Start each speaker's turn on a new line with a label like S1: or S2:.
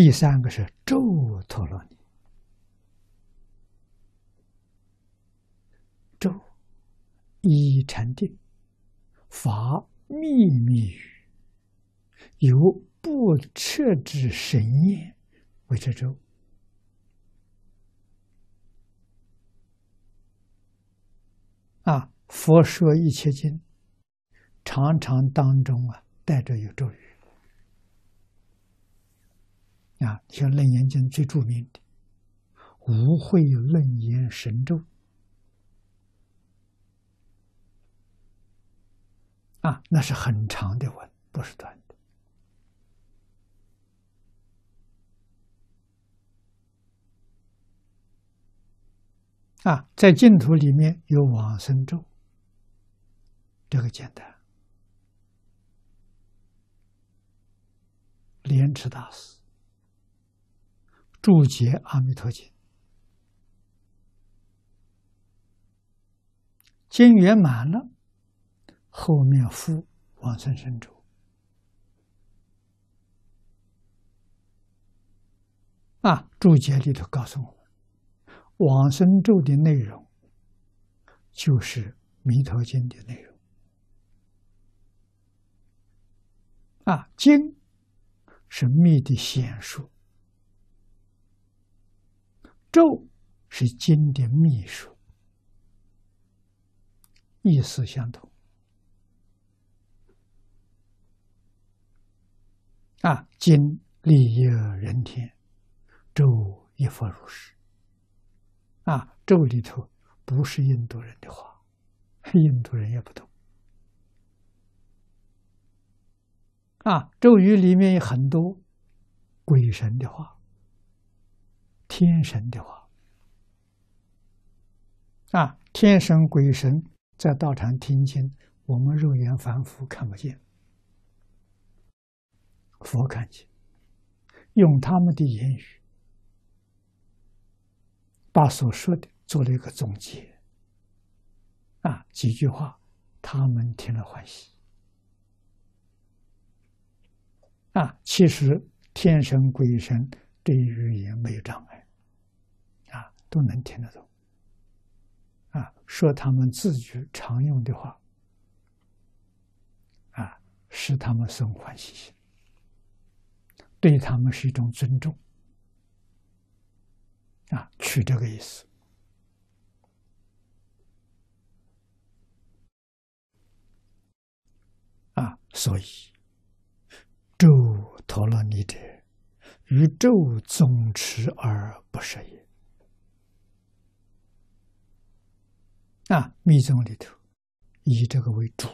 S1: 第三个是咒陀罗尼，咒一禅定，法秘密语，由不彻之神念为这咒。啊，佛说一切经，常常当中啊带着有咒语。啊，像《楞严经》最著名的“无会楞严神咒”，啊，那是很长的文，不是短的。啊，在净土里面有往生咒，这个简单。莲池大师。注解《阿弥陀经》，经圆满了，后面附往生神咒。啊，注解里头告诉我们，往生咒的内容就是《弥陀经》的内容。啊，经是密的显数。咒是经的秘书，意思相同。啊，经立业人天，咒一佛如是。啊，咒里头不是印度人的话，印度人也不懂。啊，咒语里面有很多鬼神的话。天神的话，啊，天神鬼神在道场听经，我们肉眼凡夫看不见，佛看见，用他们的言语，把所说的做了一个总结，啊，几句话，他们听了欢喜，啊，其实天神鬼神对语言没有障碍。都能听得懂，啊，说他们自己常用的话，啊，使他们生欢喜心，对他们是一种尊重，啊，取这个意思，啊，所以咒陀罗尼者，宇宙总持而不舍也。啊，密宗里头以这个为主。